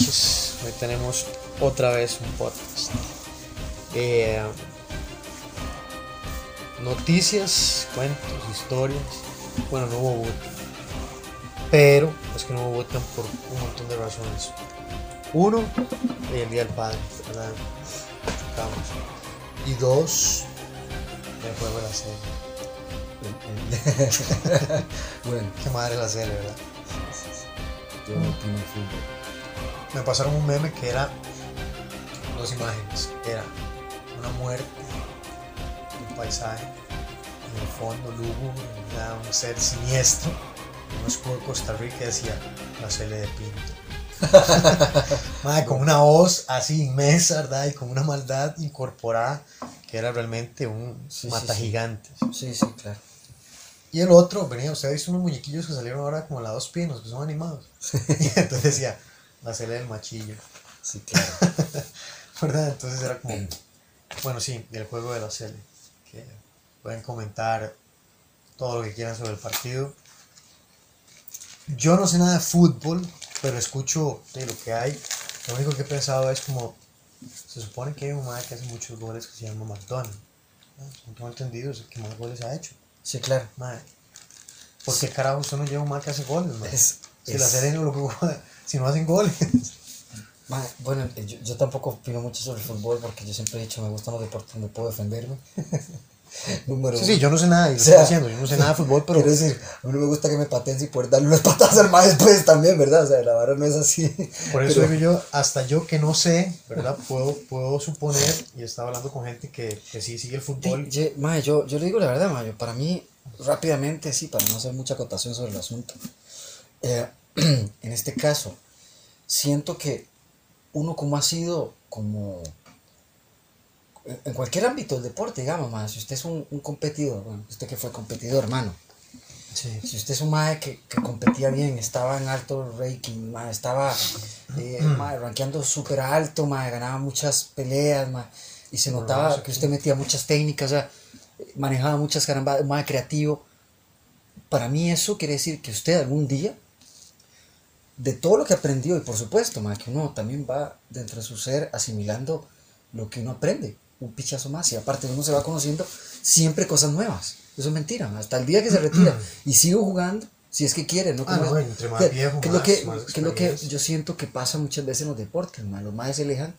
Noches. Hoy tenemos otra vez un podcast. Eh, noticias, cuentos, historias. Bueno, no hubo bootcamp. Pero es que no hubo bootcamp por un montón de razones. Uno, el Día del Padre, ¿verdad? Y dos, el juego de la serie. bueno, Qué madre la serie, ¿verdad? yo no de fútbol. Me pasaron un meme que era dos imágenes. Era una muerte, un paisaje, en el fondo lúgubre, era un ser siniestro, un escudo de Costa Rica que decía la Cele de Pinto. Madre, con una voz así inmensa, ¿verdad? Y con una maldad incorporada que era realmente un Sí, mata sí. gigantes. Sí, sí, claro. Y el otro, venía, usted ha visto unos muñequillos que salieron ahora como la dos pinos, que son animados. Y entonces decía, la Cele del machillo. Sí, claro. ¿verdad? Entonces era como, bueno, sí, el juego de la Cele, que pueden comentar todo lo que quieran sobre el partido. Yo no sé nada de fútbol, pero escucho de lo que hay. Lo único que he pensado es como, se supone que hay un madre que hace muchos goles que se llama McDonald. ¿no? Tengo entendido, es el que más goles ha hecho. Sí, claro. Madre. ¿Por qué carajo usted no lleva un madre que hace goles, madre? Es, Si la es- Cele no lo juega, si no hacen goles. Bueno, eh, yo, yo tampoco opino mucho sobre el fútbol porque yo siempre he dicho me gustan los deportes donde puedo defenderme. Número Sí, sí, yo no sé nada, y lo O sea, estoy diciendo, yo no sé nada de fútbol, pero Quiero decir, a mí no me gusta que me pateen y poder darle unas patadas al más después también, ¿verdad? O sea, la vara no es así. por eso Pero- digo yo, hasta yo que no sé, ¿verdad? Puedo, puedo suponer, y estaba hablando con gente que, que sí sigue el fútbol. Yo, ma, yo, yo le digo la verdad, ma, yo, para mí, rápidamente, sí, para no hacer mucha acotación sobre el asunto. eh, en este caso, siento que uno como ha sido, como en cualquier ámbito del deporte, digamos, ma, si usted es un, un competidor, bueno, usted que fue competidor, hermano, Sí. si usted es un mae que, que competía bien, estaba en alto ranking, mae, estaba eh, mae, rankeando súper alto, mae, ganaba muchas peleas, mae, y se notaba que usted metía muchas técnicas, o sea, manejaba muchas carambadas, mae, creativo. Para mí eso quiere decir que usted algún día, de todo lo que aprendió, y por supuesto, mae, que uno también va dentro de su ser asimilando lo que uno aprende, un pichazo más, y aparte uno se va conociendo siempre cosas nuevas. Eso es mentira, hasta el día que se retira y sigo jugando, si es que quiere, ¿no? Ah, no, es- entre más viejo, que más- que, más que es lo que yo siento que pasa muchas veces en los deportes, mae, los más se alejan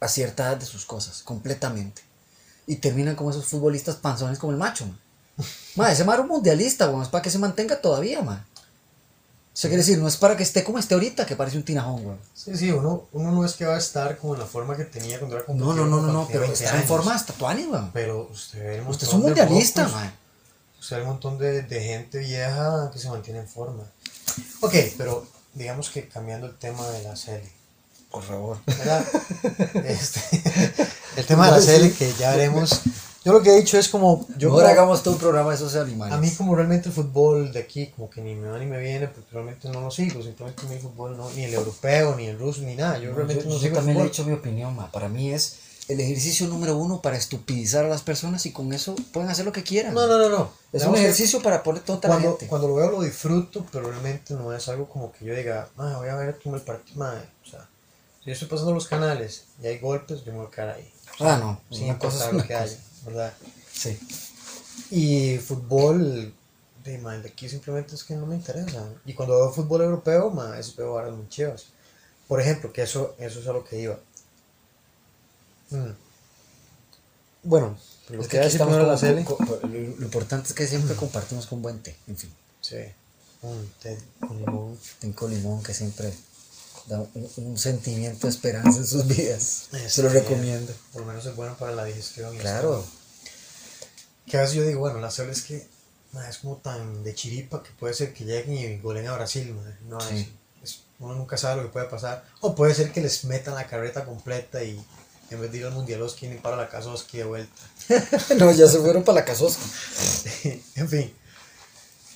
a cierta edad de sus cosas, completamente. Y terminan como esos futbolistas panzones como el macho, man. Ma, ese man era un mundialista, weón, es para que se mantenga todavía, man. O sea, quiere decir, no es para que esté como esté ahorita, que parece un tinajón, weón. Sí, sí, uno, uno no es que va a estar como en la forma que tenía cuando era No, no, no, no, no, pero 20 estar en forma hasta Tuani, weón. Pero usted ve el Usted es montón un mundialista, man. Usted ve un montón de, de gente vieja que se mantiene en forma. Ok, pero digamos que cambiando el tema de la serie. Por favor. Este, el tema de la serie que ya veremos. Yo lo que he dicho es como. Yo como- hagamos todo un programa de esos animales. a mí, como realmente el fútbol de aquí, como que ni me va ni me viene, porque realmente no lo sigo. Simplemente mi fútbol no, ni el europeo, ni el ruso, ni nada. Yo No, realmente yo- no yo sigo el también le he dicho mi opinión, ma. Para mí es el ejercicio número uno para estupidizar a las personas y con eso pueden hacer lo que quieran. No, no, no, no. Es Digamos un ejercicio para poner toda la Cuando, gente. cuando lo veo lo disfruto, pero realmente no es algo como que yo diga, "Ma, voy a ver como el partido. ma", O sea, si yo estoy pasando los canales y hay golpes, yo me voy a quedar ahí. Ah, no. Sin cosa importar lo que cosa. haya, ¿verdad? Sí. Y fútbol, de, ma, de aquí simplemente es que no me interesa. Y cuando veo fútbol europeo, ma, eso veo varas muy chivas. Por ejemplo, que eso, eso es a lo que iba. Mm. Bueno, lo Es que que aquí estamos la serie. con- con- lo, lo importante es que siempre compartimos con buen té. En fin, Sí. Un té con limón. té con limón que siempre da un, un sentimiento de esperanza en sus vidas. Se lo recomiendo. Por lo menos es bueno para la digestión. y Claro. Que a veces yo digo, bueno, la serie es que ma, es como tan de chiripa que puede ser que lleguen y golen a Brasil. ma. No, Sí. es- uno nunca sabe lo que puede pasar. O puede ser que les metan la carreta completa y en vez de ir al Mundialoski ni para la Kazoski de vuelta. no, ya se fueron para la casosca. en fin.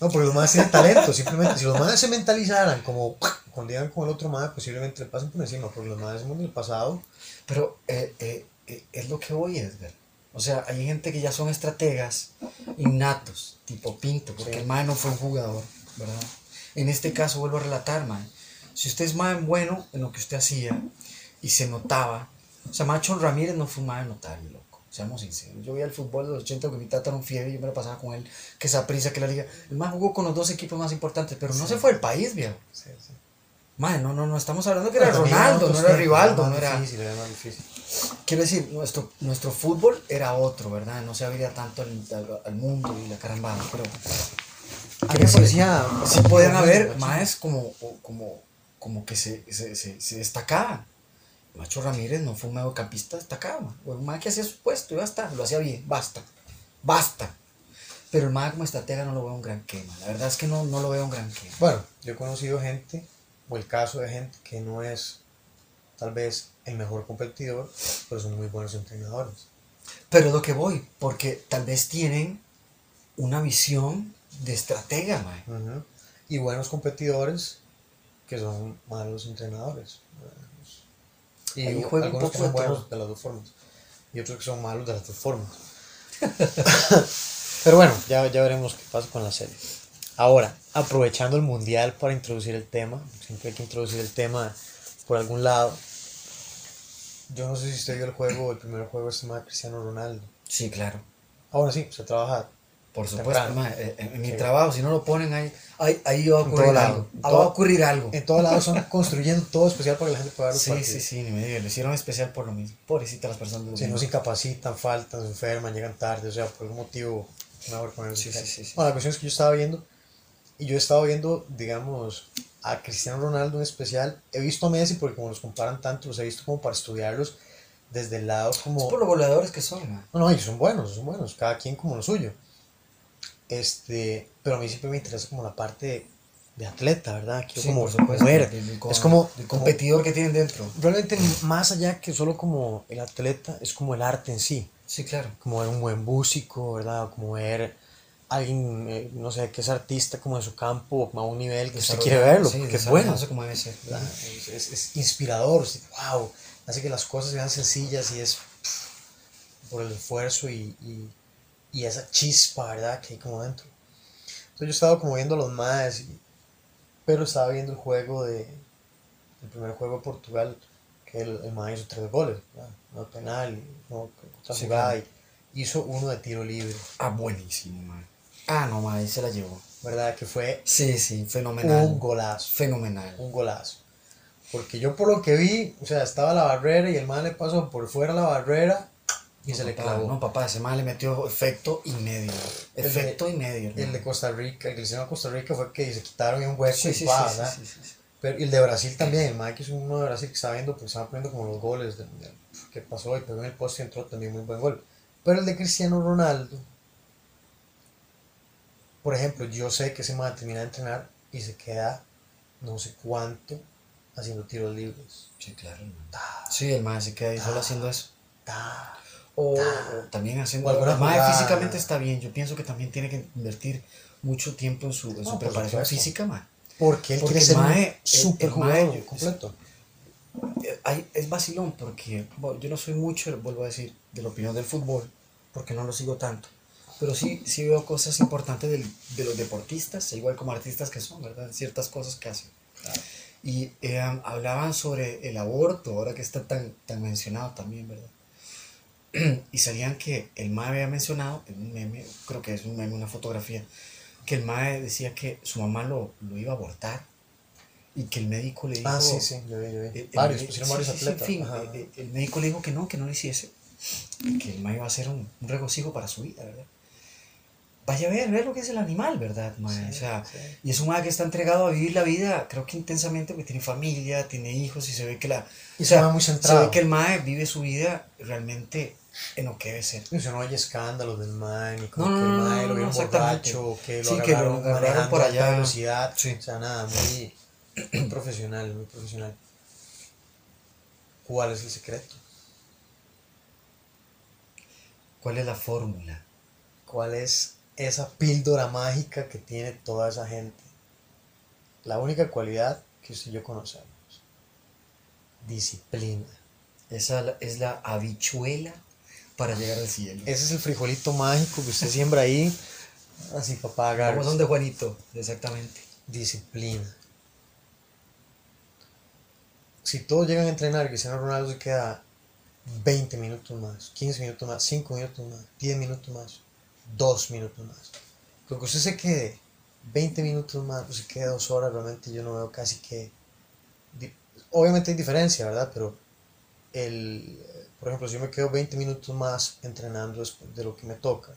No, porque los más tienen talento, simplemente. Si los más se mentalizaran como cuando llegan con el otro más, posiblemente le pasen por encima. Porque los más en el pasado. Pero eh, eh, eh, es lo que voy, Edgar. O sea, hay gente que ya son estrategas innatos, tipo Pinto, porque Sí. el mae no fue un jugador, ¿verdad? En este caso vuelvo a relatar, mae. si usted es más bueno en lo que usted hacía y se notaba, o sea, Macho Ramírez no fue un más notable, loco, seamos sinceros. Yo vi al fútbol de los 80 con mi tata era un fiebre y yo me lo pasaba con él, que esa prisa, que la liga. El más jugó con los dos equipos más importantes, pero no Sí. se fue del país, viejo. Sí, sí. Madre, no, no, no, estamos hablando que era Pero Ronaldo, no era Rivaldo, no era... difícil, era más difícil. Quiero decir, nuestro, nuestro fútbol era otro, ¿verdad? No se abría tanto al, al- al mundo y la carambada, pero mí me parecía. sí podían haber más como, como, como que se, se, se, se destacaban. Macho Ramírez no fue un mediocampista destacado, un man que hacía su puesto y basta, lo hacía bien, basta, basta. Pero el man como estratega no lo veo un gran quema, la verdad es que no, no lo veo un gran quema. Bueno, yo he conocido gente, o el caso de gente que no es tal vez el mejor competidor, pero son muy buenos entrenadores. Pero lo que voy, porque tal vez tienen una visión de estratega. Ujú. Y buenos competidores que son malos entrenadores. Y Ahí juega un algunos que son de buenos de las dos formas. Y otros que son malos de las dos formas. Pero bueno, ya, ya veremos qué pasa con la serie. Ahora, aprovechando el mundial para introducir el tema, siempre hay que introducir el tema por algún lado. Yo no sé si usted vio el juego, el primer juego este de Cristiano Ronaldo. Sí, claro. Ahora sí, se trabaja Por supuesto, ma, eh, en, en mi Sí. trabajo, si no lo ponen ahí, ahí, ahí va a En ocurrir todo algo. todo- va a ocurrir algo. En todos lados son construyendo todo especial para que la gente pueda ver los Sí, partidos. sí, sí, ni me diga, lo hicieron especial por lo mismo. Pobrecita las personas. Si no los se incapacitan, faltan, se enferman, llegan tarde, o sea, por algún motivo, mejor ponerse Sí, sí, sí, sí. Bueno, la cuestión es que yo estaba viendo, y yo he estado viendo, digamos, a Cristiano Ronaldo en especial. He visto a Messi porque como los comparan tanto, los he visto como para estudiarlos desde el lado Es como... por los goleadores que son. No, no, ellos son buenos, son buenos, cada quien como lo suyo. Este, pero a mí siempre me interesa como la parte de, de atleta, ¿verdad? Quiero Sí, como supuesto, del- Es como, como- competidor que tienen dentro. realmente más allá que solo como el atleta, es como el arte en sí. Sí, claro. Como ver un buen músico, ¿verdad? Como ver alguien, eh, no sé, que es artista como de su campo, a un nivel que usted quiere verlo, Sí, porque es bueno. Es, es- es inspirador, es- wow, hace que las cosas sean sencillas y es pff, por el esfuerzo y, y, y esa chispa, ¿verdad? Que hay como dentro. Entonces yo estaba como viendo a los más, y- pero estaba viendo el juego de, el primer juego de Portugal, que el, el más hizo tres goles, ¿verdad? no penal, no, otra Sí, jugada, claro. y hizo uno de tiro libre, Ah, buenísimo, man. Ah, no, ahí se la llevó. ¿verdad? Que fue Sí, sí, fenomenal. un golazo. Fenomenal. un golazo. Porque yo por lo que vi, o sea, estaba la barrera y el man le pasó por fuera la barrera y No, se le clavó. No, papá, ese man le metió efecto y medio. El de- Efecto y medio. el de hermano. Costa Rica, el que le hicieron a Costa Rica fue que se quitaron y un hueco Sí, y sí, pa, sí, ¿verdad? sí. Pero, y el de Brasil también, el man que es uno de Brasil que estaba viendo, pues estaba poniendo como los goles de- de- que pasó y pegó en el poste y entró también muy buen gol. Pero el de Cristiano Ronaldo, por ejemplo, yo sé que ese man termina de entrenar y se queda no sé cuánto haciendo tiros libres. Sí, claro. Ta, Sí, el man se queda ahí solo haciendo eso. ta. O, o también haciendo. O el mae jugada. físicamente está bien. Yo pienso que también tiene que invertir mucho tiempo en su, en No, su por preparación supuesto. física, man. Porque él Porque quiere el ser mae- el- el mae- jugador completo. Eh, hay- es vacilón porque bueno, yo no soy mucho, vuelvo a decir, de la opinión del fútbol, porque no lo sigo tanto. Pero sí, sí veo cosas importantes del- de los deportistas, igual como artistas que son, ¿verdad? Ciertas cosas que hacen. Y eh, hablaban sobre el aborto, ahora que está tan, tan mencionado también, ¿verdad? y salían que el MAE había mencionado, en un meme, creo que es un meme, una fotografía, que el MAE decía que su mamá lo, lo iba a abortar y que el médico le dijo... Ah, sí, sí, yo vi, yo vi. el- el varios, me- pusieron sí, varios sí, sí, atletas. en fin, ajá. eh, eh, el médico le dijo que no, que no lo hiciese, que el MAE iba a ser un, un regocijo para su vida, ¿verdad? Vaya a ver, ver lo que es el animal, ¿verdad, mae? Sí, o sea, sí. y es un mae que está entregado a vivir la vida, creo que intensamente, porque tiene familia, tiene hijos, y se ve que la... Y o se sea, muy se centrado. ve que el mae vive su vida realmente en lo que debe ser. Y o sea, no hay escándalos del man, ni como No, que no, el no, no, lo vieron exactamente. borracho, que lo Sí, que lo agarraron, agarraron por a allá. velocidad. Sí. O sea, nada, muy, muy profesional, muy profesional. ¿Cuál es el secreto? ¿Cuál es la fórmula? ¿Cuál es esa píldora mágica que tiene toda esa gente? La única cualidad que usted y yo conocemos. Disciplina. Esa es la habichuela para llegar al cielo. Ese es el frijolito mágico que usted siembra ahí. Así, papá, agarre. Como son de Juanito, exactamente. Disciplina. si todos llegan a entrenar, Cristiano Ronaldo se queda 20 minutos más, 15 minutos más, 5 minutos más, 10 minutos más, 2 minutos más. Pero que usted se quede 20 minutos más, pues se quede 2 horas, realmente yo no veo casi que... Obviamente hay diferencia, ¿verdad? Pero el, por ejemplo, si yo me quedo 20 minutos más entrenando de lo que me toca,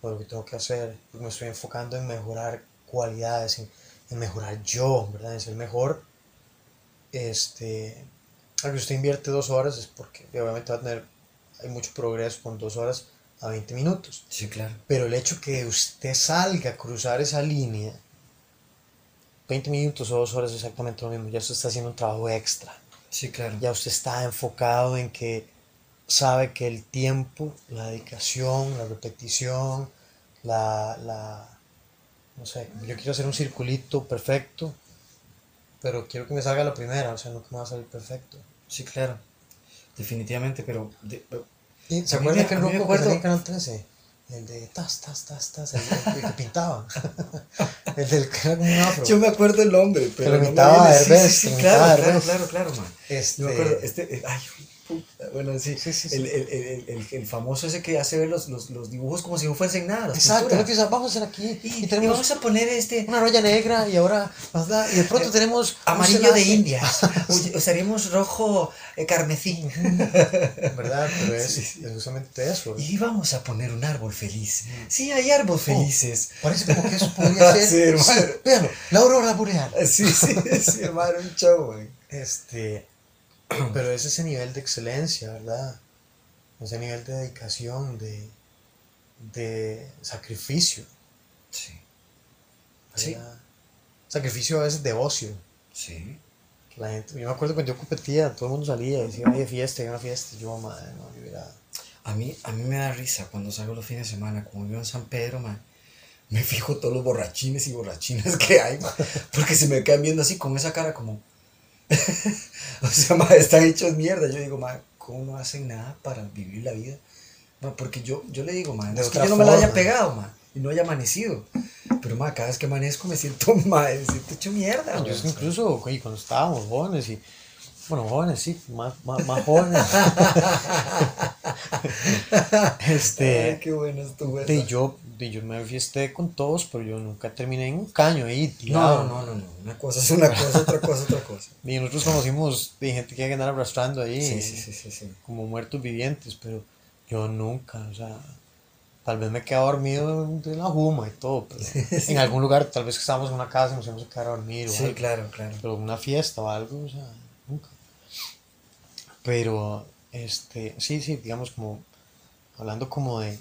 o lo que tengo que hacer, porque me estoy enfocando en mejorar cualidades, en, en mejorar yo, ¿verdad? En ser mejor, este, aunque usted invierte dos horas es porque obviamente va a tener, hay mucho progreso con dos horas a 20 minutos. Sí, claro. Pero el hecho que usted salga a cruzar esa línea, 20 minutos o dos horas es exactamente lo mismo, ya usted está haciendo un trabajo extra. Sí, claro. Ya usted está enfocado en que sabe que el tiempo, la dedicación, la repetición, la, la no sé, yo quiero hacer un circulito perfecto, pero quiero que me salga la primera, o sea, no que me va a salir perfecto. Sí, claro. Definitivamente, pero... de- ¿Y ¿Se acuerdan que el que acuerdo- Canal 13? El de tas, tas, tas, tas, el, el que pintaba. el del que era como un afro. Yo me acuerdo el nombre, pero... lo no me imitaba viene- a sí, Herbes, sí, sí, lo a claro, claro, claro, claro, man. Este, Yo me acuerdo, este... Ay, bueno, sí. Sí, sí, sí. El, el, el, el, el famoso ese que hace ver los, los, los dibujos como si no fuesen nada. las Exacto, empieza, vamos a hacer aquí. Y, Y, y tenemos vamos a poner este una raya negra y ahora, ¿verdad? Y de pronto tenemos. un amarillo de. Uy, Usaríamos rojo eh, carmesí. ¿Verdad? Pero es, Sí, sí. es justamente eso. Y vamos a poner un árbol feliz. Sí, hay árboles felices. Parece como que eso podría ser. Sí, hermano. Véanlo, la aurora boreal. Sí, sí, sí, hermano, un show, güey. Este, pero es ese nivel de excelencia, ¿verdad? Ese nivel de dedicación, de, de sacrificio. Sí. Sí. Sacrificio a veces de ocio. Sí. La gente, yo me acuerdo cuando yo competía, todo el mundo salía y decía, ay, de fiesta, hay una fiesta. Yo, madre, no, yo hubiera- A mí, a mí me da risa cuando salgo los fines de semana, como vivo en San Pedro, man. Me fijo todos los borrachines y borrachinas que hay, man, porque se me quedan viendo así con esa cara como... o sea, man, están hechos mierda. Yo digo, man, ¿cómo no hacen nada para vivir la vida? Man, porque yo, yo le digo, man, De es que yo no me la haya pegado, man, y no haya amanecido. Pero, man, cada vez que amanezco me siento, man, me siento hecho mierda, Yo güey. es que incluso oye, cuando estábamos jóvenes y, bueno, jóvenes, sí, más, más, más jóvenes. Ay, este, qué bueno estuvo eso. de yo, de yo me fiesté con todos, pero yo nunca terminé en un caño ahí. No, tirado. no, no, no. Una cosa es una cosa, otra cosa, otra cosa. Y nosotros conocimos de gente que andar arrastrando ahí, Sí, sí, sí, como muertos vivientes, pero yo nunca, o sea, tal vez me quedaba dormido de la juma y todo, pero en algún lugar, tal vez que estábamos en una casa y nos íbamos a quedar a dormir o Sí, algo. claro, claro. pero una fiesta o algo, o sea. Pero, este, sí, sí, digamos como, hablando como de,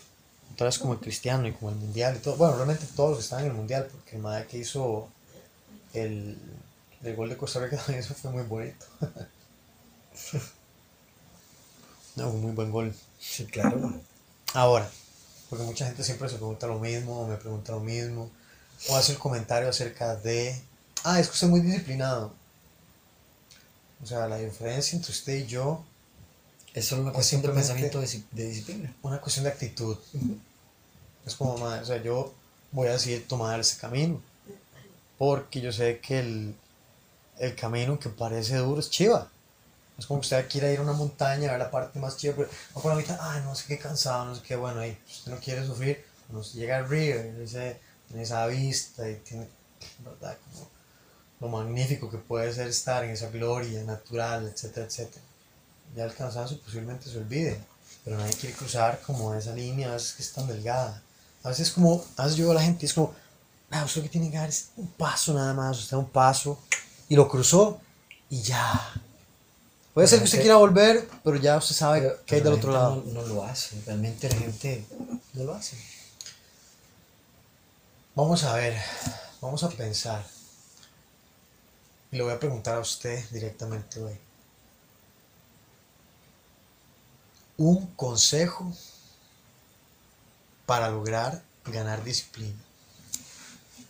otra vez como el cristiano y como el mundial y todo, bueno, realmente todos los que están en el mundial, porque el madre que hizo el, el gol de Costa Rica también eso fue muy bonito. no, un muy buen gol. Sí, claro. Ahora, porque mucha gente siempre se pregunta lo mismo, o me pregunta lo mismo, o hace el comentario acerca de, ah, es que usted es muy disciplinado. O sea, la diferencia entre usted y yo, Es solo una cuestión de pensamiento de, dis- de disciplina. una cuestión de actitud. Es como, ma, o sea, yo voy a decidir tomar ese camino, porque yo sé que el, el camino que parece duro es chiva. Es como que usted quiere ir a una montaña, a ver la parte más chiva, pero va por la mitad, ay, no sé qué cansado, no sé qué, bueno, ahí, si usted no quiere sufrir, cuando usted llega arriba, y ese- tiene esa vista y tiene, ¿verdad? Como lo magnífico que puede ser estar en esa gloria natural, etcétera, etcétera. Ya el cansancio posiblemente se olvide, pero nadie quiere cruzar como esa línea, a veces que es tan delgada. A veces es como, a veces yo veo a la gente y es como, ah, usted lo que tiene que dar es un paso nada más, usted da un paso y lo cruzó y ya. Puede ser que usted quiera volver, pero ya usted sabe Pero- que hay del otro lado. No, no lo hace. Realmente la gente no lo hace. Vamos a ver, vamos a pensar. Y le voy a preguntar a usted directamente hoy. Un consejo para lograr ganar disciplina.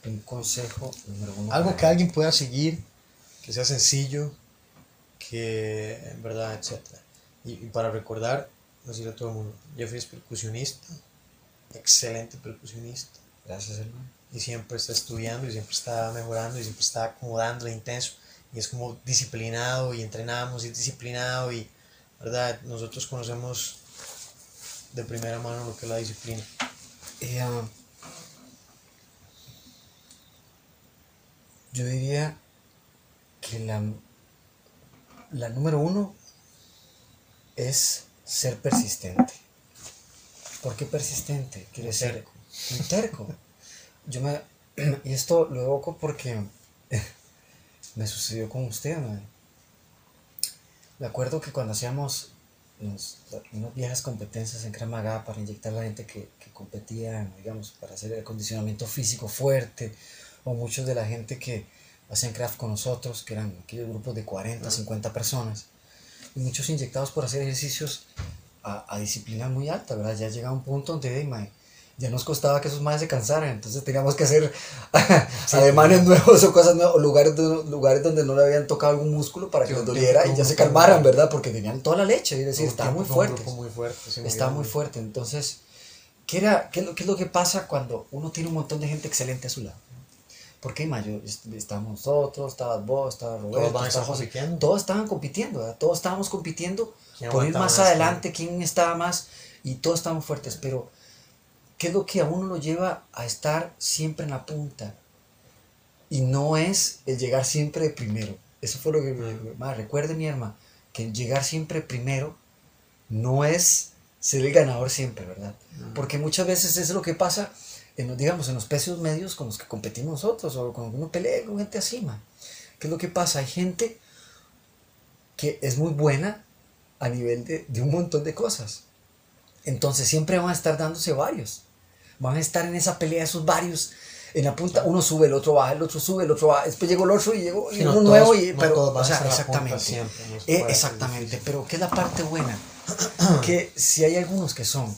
Un consejo número uno. Algo que alguien pueda seguir, que sea sencillo, que en verdad, etc. Y, y para recordar, decirle a todo el mundo, Jeffrey es percusionista, excelente percusionista, Gracias, hermano. Y siempre está estudiando, y siempre está mejorando, y siempre está acomodando intenso, y es como disciplinado y entrenamos y es disciplinado y, ¿verdad? Nosotros conocemos de primera mano lo que es la disciplina. Eh, ah, yo diría que la, la número uno es ser persistente. ¿Por qué persistente? Quiere decir Terco. un terco. Yo me, y esto lo evoco porque me sucedió con usted, madre. Me acuerdo que cuando hacíamos unos- unas viejas competencias en Kramaga para inyectar a la gente que, que competía, digamos, para hacer el acondicionamiento físico fuerte, o muchos de la gente que hacían craft con nosotros, que eran aquellos grupos de 40, 50 personas, y muchos inyectados por hacer ejercicios a, a disciplina muy alta, ¿verdad? Ya llegaba un punto donde "Ey, mae, ya nos costaba que esos más se cansaran, entonces teníamos que hacer ademanes nuevos o cosas nuevas, o lugares, lugares donde no le habían tocado algún músculo para que Sí, les doliera y ya se calmaran, ¿verdad? Porque tenían toda la leche, es decir, estaban muy fuertes. muy fuerte. sí, Estaba muy fuerte. Entonces, ¿qué, era, qué, es lo, qué es lo que pasa cuando uno tiene un montón de gente excelente a su lado? Porque Mayo, estábamos nosotros, estabas vos, estaba Roberto, Todos estaba José. Todos estaban compitiendo, ¿verdad? Todos estábamos compitiendo ¿Quién por ir más, adelante, quién estaba más, y todos estábamos fuertes. Pero, ¿qué es lo que a uno lo lleva a estar siempre en la punta? Y no es el llegar siempre de primero. Eso fue lo que me, ma, recuerde mi hermano, que llegar siempre primero no es ser el ganador siempre, ¿verdad? Porque muchas veces es lo que pasa en los, digamos, en los precios medios con los que competimos nosotros, o cuando uno pelea con gente así, man. ¿Qué es lo que pasa? Hay gente que es muy buena a nivel de, de un montón de cosas. Entonces siempre van a estar dándose varios. Van a estar en esa pelea esos varios. En la punta, uno sube, el otro baja, el otro sube, el otro baja. Después llegó el otro y llegó Sí, no uno todos- nuevo. Y, no pero, o sea, exactamente. siempre, no se Eh, exactamente. Pero ¿qué es la parte buena? que si hay algunos que son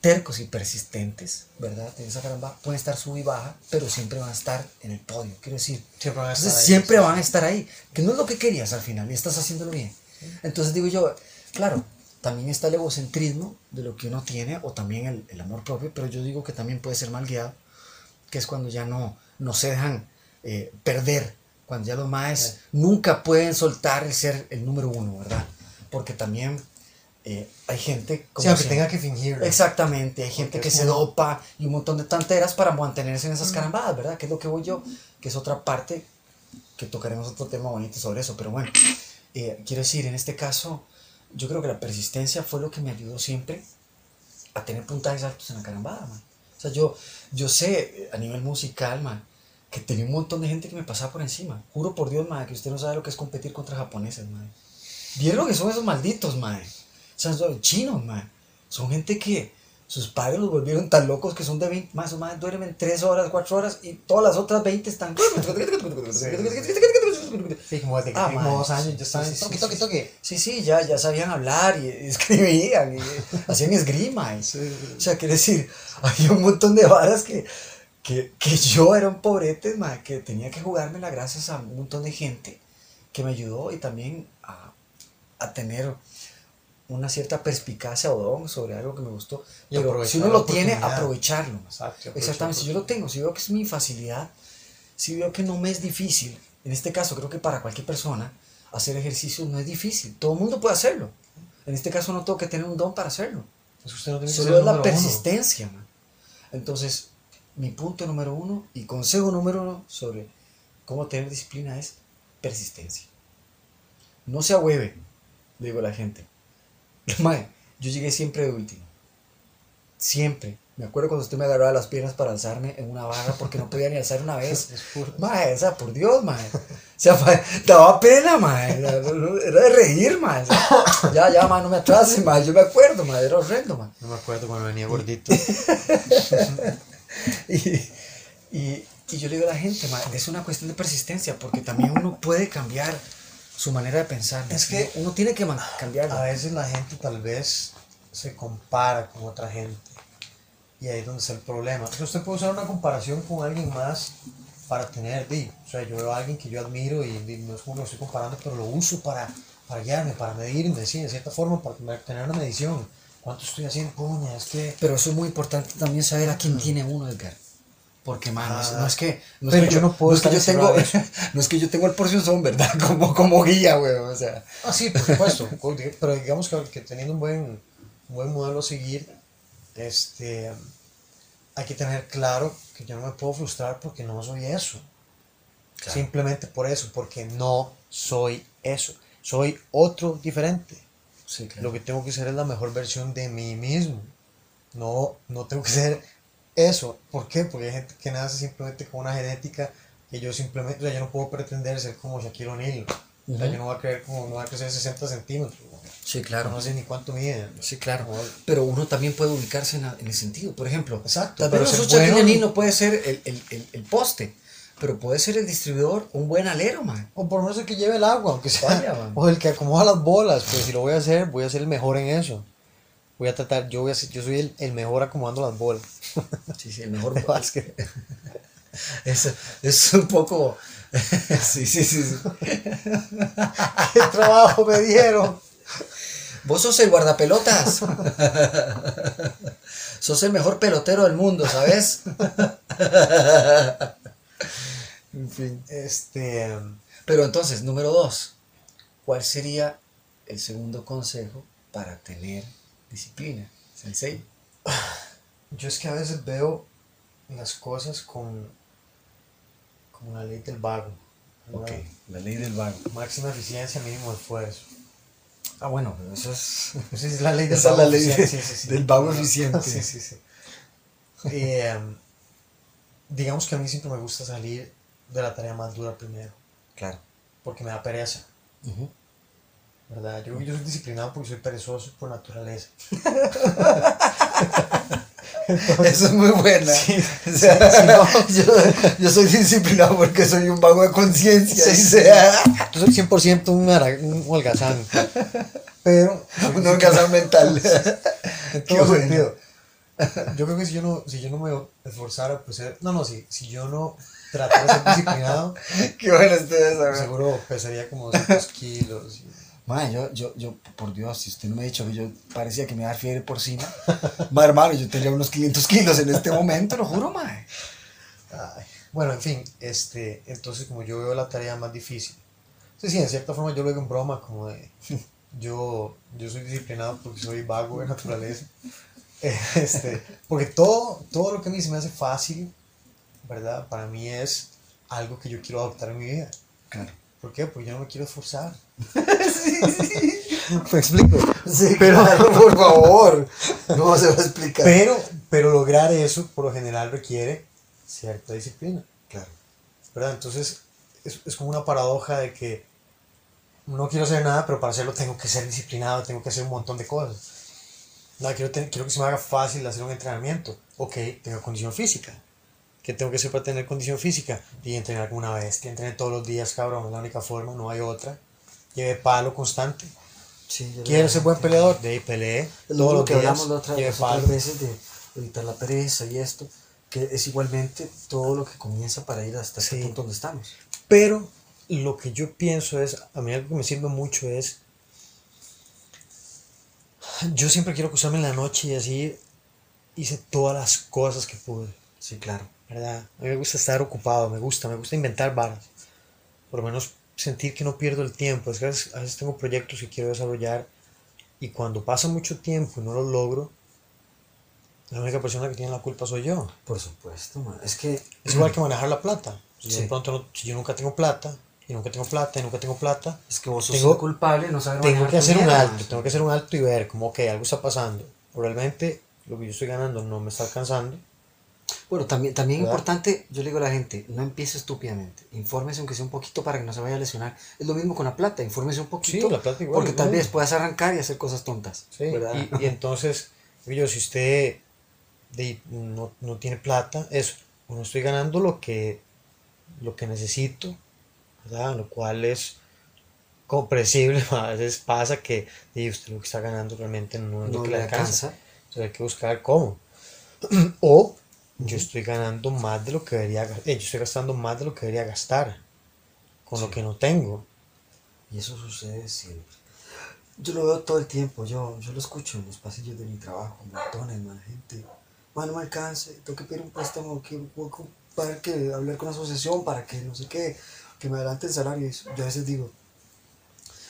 tercos y persistentes, ¿verdad? En esa caramba pueden estar sub y baja, pero siempre van a estar en el podio. Quiero decir, Siempre van a estar entonces ahí, siempre sí, van a estar ahí, que no es lo que querías al final y estás haciéndolo bien. Entonces digo yo, claro, también está el egocentrismo de lo que uno tiene o también el, el amor propio, pero yo digo que también puede ser mal guiado, que es cuando ya no, no se dejan eh, perder, cuando ya los maes nunca pueden soltar el ser el número uno, ¿verdad? Porque también eh, hay gente Sí, aunque tenga que fingirlo. Exactamente, hay gente Porque que se dopa y un montón de tonteras para mantenerse en esas carambadas, ¿verdad? Que es lo que voy yo, que es otra parte que tocaremos otro tema bonito sobre eso, pero bueno, eh, quiero decir, en este caso, yo creo que la persistencia fue lo que me ayudó siempre a tener puntajes altos en la carambada, man. O sea, yo, yo sé eh, a nivel musical, man, que tenía un montón de gente que me pasaba por encima. Juro por Dios, man, que usted no sabe lo que es competir contra japoneses, man. ¿Vieron lo que son esos malditos, man? O sea, son chinos, man. Son gente que sus padres los volvieron tan locos que son de 20, más o menos duermen 3 horas, 4 horas y todas las otras 20 están... Sí, como desde que Ah, dos años ya están sí, toque, toque, toque. Sí, sí, ya, ya sabían hablar y escribían y hacían esgrima. y- O sea, quiere decir, había un montón de varas que, que, que yo era un pobrete, ma, que tenía que jugármela gracias a un montón de gente que me ayudó y también a, a tener una cierta perspicacia o don sobre algo que me gustó. Y Pero si uno lo tiene, aprovecharlo. Exacto. Exactamente, si yo lo tengo, si veo que es mi facilidad, si veo que no me es difícil, en este caso creo que para cualquier persona hacer ejercicio no es difícil, todo el mundo puede hacerlo. En este caso no tengo que tener un don para hacerlo, usted no tiene solo es la persistencia. man. Entonces, mi punto número uno y consejo número uno sobre cómo tener disciplina es persistencia. No se ahueve, le digo a la gente. Yo llegué siempre de último. Siempre. Me acuerdo cuando usted me agarraba las piernas para alzarme en una barra porque no podía ni alzar una vez. Mae, o sea, por Dios, mae. O sea, mae, daba pena, mae. Era de reír, mae. O sea, ya, ya, mae, no me atrase, mae. Yo me acuerdo, mae. Era horrendo, mae. No me acuerdo cuando venía gordito. Y, y, y yo le digo a la gente, mae, es una cuestión de persistencia porque también uno puede cambiar su manera de pensar. ¿me Es que- uno tiene que cambiarlo. A veces la gente tal vez se compara con otra gente. Y ahí es donde está el problema. Sea, usted puede usar una comparación con alguien más para tener, di, o sea, yo veo a alguien que yo admiro y, no es como lo estoy comparando, pero lo uso para, para guiarme, para medirme, sí, de cierta forma, para tener una medición. ¿Cuánto estoy haciendo? Puña, es que... Pero eso es muy importante también saber a quién tiene uno, Edgar. Porque, mano, no es- Ah, no es que. No es que yo no puedo no es que yo tengo. No es que yo tengo el porción son, ¿verdad? Como, como guía, güey. O sea. Ah, sí, por supuesto. pero digamos que, que teniendo un buen, un buen modelo a seguir, este, hay que tener claro que yo no me puedo frustrar porque no soy eso. Claro. Simplemente por eso, porque no soy eso. Soy otro diferente. Sí, Lo que tengo que ser es la mejor versión de mí mismo. No, no tengo que ser eso. ¿Por qué? Porque hay gente que nace simplemente con una genética que yo simplemente, o sea, yo no puedo pretender ser como Shaquille O'Neal. O sea, yo no voy a creer como, no voy a crecer 60 centímetros. Sí, claro. No sé ni cuánto mide. Sí, claro. Pero uno también puede ubicarse en, el sentido. Por ejemplo, Exacto, tal pero vez un no puede ser el, el, el, el poste, pero puede ser el distribuidor, un buen alero, man. O por lo menos el que lleve el agua, aunque sea. Vaya, man. o el que acomoda las bolas. Pues si lo voy a hacer, voy a ser el mejor en eso. Voy a tratar, yo, voy a ser- yo soy el, el mejor acomodando las bolas. Sí, sí, el mejor básquet. Es, es un poco. sí, sí, sí, sí. ¿Qué trabajo me dieron? Vos sos el guardapelotas. sos el mejor pelotero del mundo, ¿sabes? en fin. Este. Pero entonces, número dos, ¿cuál sería el segundo consejo para tener disciplina? Sensei. Yo es que a veces veo las cosas con, como la ley del vago. ¿verdad? la ley del vago. Máxima eficiencia, mínimo esfuerzo. Ah, bueno, eso es. Pues es la ley del Esa es vago la ley de- eficiente, sí, sí, sí. del vago eficiente. Sí, sí, sí. Eh, digamos que a mí siempre me gusta salir de la tarea más dura primero, Claro. porque me da pereza, ¿verdad? Yo, yo soy disciplinado porque soy perezoso por naturaleza. Eso es muy buena. Sí, O sea, sí, no. yo, yo soy disciplinado porque soy un vago de conciencia. Sí, sea Yo soy 100% un, un holgazán, pero un holgazán mental. en Qué bueno. Yo creo que si yo no, si yo no me esforzara, pues ser- no, no, si, si yo no tratara de ser disciplinado, Qué bueno ustedes, ¿sabes? seguro pesaría como 200 kilos. y- Mae, yo, yo, yo, por Dios, si usted no me ha dicho que yo parecía que me iba a dar fiebre porcina, mae, hermano, yo tendría unos 500 kilos en este momento, lo juro. Ay, Bueno, en fin, este, entonces como yo veo la tarea más difícil, sí, sí, en cierta forma yo lo digo en broma, como de, yo, yo soy disciplinado porque soy vago de naturaleza, este, porque todo, todo lo que a mí se me hace fácil, ¿verdad? Para mí es algo que yo quiero adoptar en mi vida. Claro. ¿Por qué? Porque yo no me quiero esforzar. ¿Me explico? Sí, Pero- claro, por favor. ¿Cómo se va a explicar? Pero, pero lograr eso por lo general requiere cierta disciplina. Claro. ¿verdad? Entonces es, es como una paradoja de que no quiero hacer nada, pero para hacerlo tengo que ser disciplinado, tengo que hacer un montón de cosas. No, quiero, quiero que se me haga fácil hacer un entrenamiento. Ok, tengo condición física. ¿Qué tengo que hacer para tener condición física? Y entrenar como una bestia, entrenar todos los días, cabrón, es la única forma, no hay otra. Lleve palo constante. Sí, yo ¿Quiero le- ser buen peleador? De ahí Todos lo los que días, hablamos la otra, las otras palo. veces de evitar la pereza y esto, que es igualmente todo lo que comienza para ir hasta este Sí. punto donde estamos. Pero lo que yo pienso es, a mí algo que me sirve mucho es, yo siempre quiero acostarme en la noche y así hice todas las cosas que pude, Sí, claro. ¿verdad? A mí me gusta estar ocupado, me gusta, me gusta inventar varas. Por lo menos sentir que no pierdo el tiempo. Es que a veces, a veces tengo proyectos que quiero desarrollar y cuando pasa mucho tiempo y no los logro, la única persona que tiene la culpa soy yo. Por supuesto, man. Es que Es igual que manejar la plata. Si Sí. de pronto no- si yo nunca tengo plata, y nunca tengo plata, y nunca tengo plata, es que vos sos Tengo- culpable no saber tengo que hacer un mierda, alto, man. tengo que hacer un alto y ver como que algo está pasando. Realmente lo que yo estoy ganando no me está alcanzando. Bueno, también, también ¿Verdad? importante, yo le digo a la gente, no empiece estúpidamente. Infórmese aunque sea un poquito para que no se vaya a lesionar. Es lo mismo con la plata, infórmese un poquito. Sí, la plata igual, Porque tal igual. vez puedas arrancar y hacer cosas tontas. Sí, y, y entonces, yo, si usted de- no, no tiene plata, eso, no estoy ganando lo que, lo que necesito, ¿verdad? Lo cual es comprensible, a veces pasa que y usted lo que está ganando realmente no es lo no que le le alcanza. alcanza. Entonces hay que buscar cómo. o yo estoy ganando más de lo que debería eh, yo estoy gastando más de lo que debería gastar con lo Sí. que no tengo. Y eso sucede siempre. Yo lo veo todo el tiempo, yo, yo lo escucho en los pasillos de mi trabajo, montones, man, gente. ma, no me alcance, tengo que pedir un préstamo, que para que hablar con la asociación para que no sé qué, que me adelante el salario. Y yo a veces digo,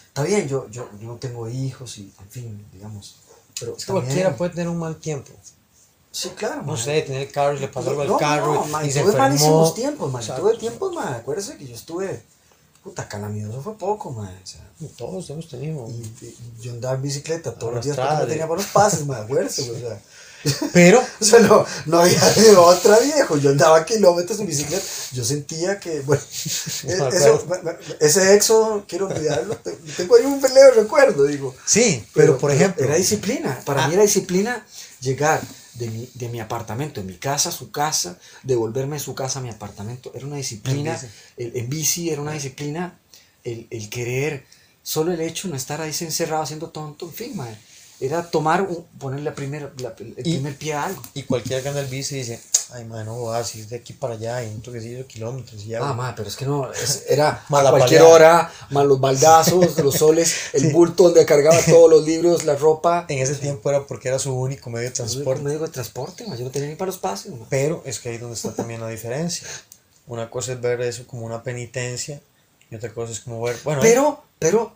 está bien, yo, yo, yo no tengo hijos y, en fin, digamos. Pero es que cualquiera puede tener un mal tiempo. Sí, claro. No sé, tener carro y le pasó algo al no, carro no, y, se tuve malísimos tiempos, man. Tuve tiempos, man. Acuérdese que yo estuve. Puta, calamitoso fue poco, man. O sea, Todos hemos tenido. Y, y, yo andaba en bicicleta todos los días porque no tenía los pases, man. Acuérdese, o sea. Pero. o sea, no, no había de otra viejo. Yo andaba kilómetros en bicicleta. Yo sentía que, bueno, eso, ese éxodo, quiero olvidarlo. Tengo ahí un peleo recuerdo, digo. Sí, pero, por ejemplo. Era disciplina. Para mí era disciplina llegar de mi, de mi apartamento, de mi casa a su casa, devolverme de su casa a mi apartamento. Era una disciplina, el, en bici era una disciplina, el, el, querer, solo el hecho de no estar ahí encerrado haciendo tonto, en fin, madre. Era tomar, un, poner la primera, la, el y, primer pie a algo. Y cualquiera que anda el bici dice, ay, madre, no voy a ir de aquí para allá, un toquecillo de kilómetros. Y ya, ah, madre, pero es que no, es, era a cualquier hora, más los baldazos, los soles, el sí. bulto donde cargaba todos los libros, la ropa. En ese tiempo era porque era su único medio de transporte. medio de transporte, man. yo no tenía ni para los pases. Pero es que ahí es donde está también la diferencia. Una cosa es ver eso como una penitencia y otra cosa es como ver, bueno. Pero, pero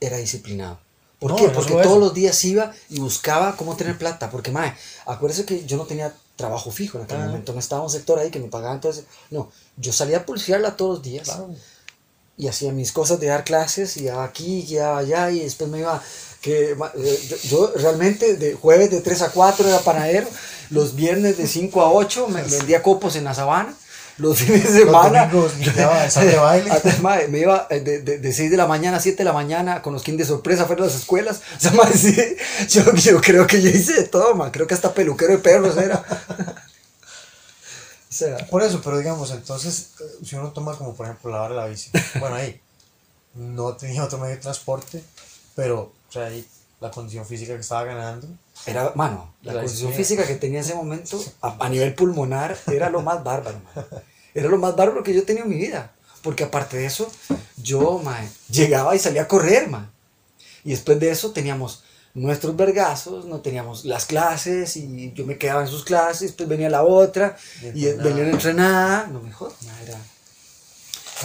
era disciplinado. ¿Por no, qué? Porque todos eso. los días iba y buscaba cómo tener plata. Porque, mae, acuérdese que yo no tenía trabajo fijo en aquel ah. momento. No estaba un sector ahí que me pagaban. Entonces, no, yo salía a pulsearla todos los días. Claro. Y hacía mis cosas de dar clases, y iba aquí, iba allá, y después me iba. que yo, yo, realmente de jueves de 3 a 4 era panadero, los viernes de 5 a 8 me vendía copos en la sabana, los fines de semana. Los domingos, de baile. Además, me iba de, de, de, 6 de la mañana a 7 de la mañana con los kings de sorpresa fuera de las escuelas. O sea, sí, yo, yo, creo que yo hice de todo, man. Creo que hasta peluquero de perros era. o sea, por eso, pero digamos, entonces, si uno toma como por ejemplo lavar la bici, bueno, ahí no tenía otro medio de transporte, pero, o sea, ahí la condición física que estaba ganando. Era, mano, la, la condición física que tenía en ese momento a, a, nivel pulmonar era lo más bárbaro, man. Era lo más bárbaro que yo tenía en mi vida. Porque aparte de eso, yo, man, llegaba y salía a correr, man. Y después de eso teníamos nuestros vergazos, no teníamos las clases y yo me quedaba en sus clases, después venía la otra y, venía a entrenar. No me jodas, era...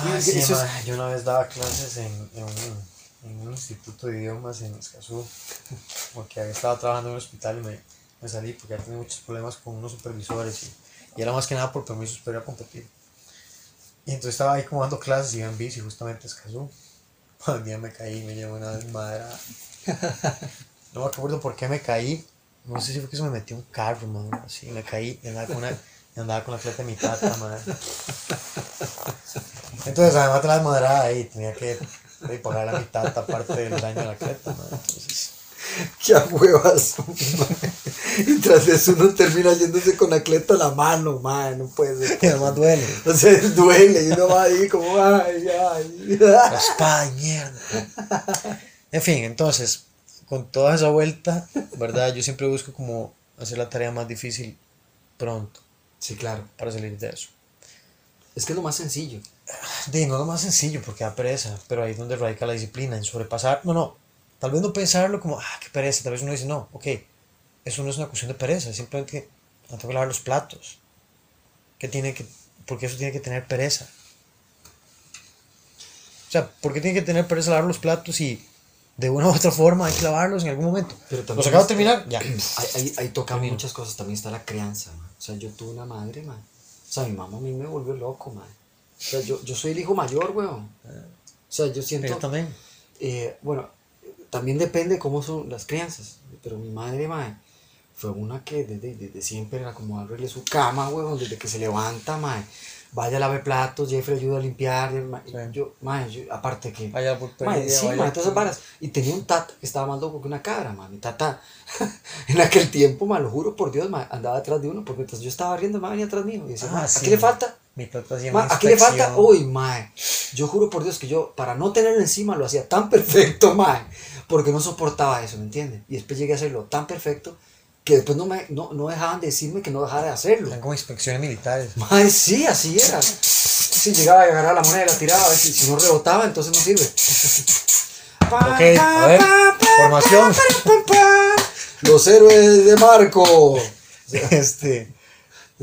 Ah, sí, eso es... Yo una vez daba clases en, en un en un instituto de idiomas en Escazú, porque había estado trabajando en un hospital y me, me salí porque había tenido muchos problemas con unos supervisores y, y, era más que nada por permiso superior a competir. Y entonces estaba ahí como dando clases y iba en bici justamente a Escazú. Un día me caí y me llevó una desmadra. No me acuerdo por qué me caí. No sé si fue que se me metió un carro, man. Así, me caí y andaba con, una, y andaba con la cleta de mi tata, madre. Entonces, además de la desmadrada ahí, tenía que y pagar la mitad aparte del daño de la creta, ¿no? Entonces... ¡Qué huevas! y tras eso uno termina yéndose con la cleta a la mano, man, no puede ser. Y además duele. O sea, duele, y uno va ahí como, ay, ay. La espada mierda. En fin, entonces, con toda esa vuelta, ¿verdad? Yo siempre busco como hacer la tarea más difícil pronto. Sí, claro. Para salir de eso. Es que es lo más sencillo. De, no lo más sencillo porque da pereza, pero ahí es donde radica la disciplina, en sobrepasar. No, no, tal vez no pensarlo como, ah, qué pereza. Tal vez uno dice, no, ok, eso no es una cuestión de pereza, simplemente que no tengo que lavar los platos. ¿Qué tiene que, porque eso tiene que tener pereza? O sea, ¿por qué tiene que tener pereza lavar los platos y de una u otra forma hay que lavarlos en algún momento? Pero ¿Los acabo de terminar? Ya. Ahí, ahí, ahí toca muchas cosas, también está la crianza. Man. O sea, yo tuve una madre, man. O sea, mi mamá a mí me volvió loco, man. O sea, yo, yo soy el hijo mayor, weón. O sea, yo siento... Yo también. Eh, bueno, también depende cómo son las crianzas. Pero mi madre, madre, fue una que desde, desde siempre era como abrirle su cama, weón, desde que se levanta, madre. Vaya a lavar platos, Jeffrey ayuda a limpiar. Sí. Yo, madre, yo, aparte que... Vaya por madre, Sí, madre, todas esas varas. Y tenía un tata que estaba más loco que una cabra, madre. Mi tata, en aquel tiempo, madre, lo juro por Dios, madre, andaba detrás de uno, porque mientras yo estaba riendo, madre venía atrás mío. Y decía, Ah, ¿a sí. qué le falta? Mi tata hacía Ma, una ¿A qué le falta? Uy, mae. Yo juro por Dios que yo, para no tenerlo encima, lo hacía tan perfecto, mae. Porque no soportaba eso, ¿me entiendes? Y después llegué a hacerlo tan perfecto que después no, me, no, no dejaban de decirme que no dejara de hacerlo. Eran como inspecciones militares. Mae, sí, así era. Si llegaba a agarrar la moneda y la tiraba, a ver si, si no rebotaba, entonces no sirve. Ok, a ver, formación. Los héroes de Marco. Este,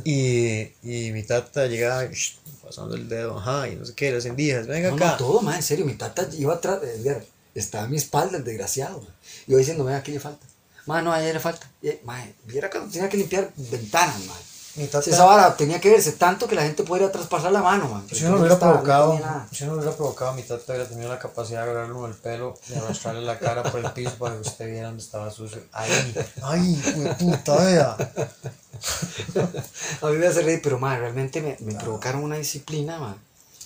y, y mi tata llegaba shh, pasando el dedo, ajá, y no sé qué, las endijas, venga No, acá. no, todo, man, en serio. Mi tata iba atrás, eh, Edgar, estaba a mi espalda, el desgraciado. man. Y yo diciendo, vea, aquí le falta. Man, no, allá le falta. Man, viera cuando tenía que limpiar ventanas, man. Mi tata, esa vara tenía que verse tanto que la gente podría traspasar la mano, man. si uno lo hubiera no provocado, si uno lo hubiera provocado, mi tata hubiera tenido la capacidad de agarrarlo del pelo y arrastrarle la cara por el piso para que usted viera dónde estaba sucio. Ay, ay, hijo de puta, vea. A mí me hace reír, pero man, realmente me, me provocaron una disciplina, man.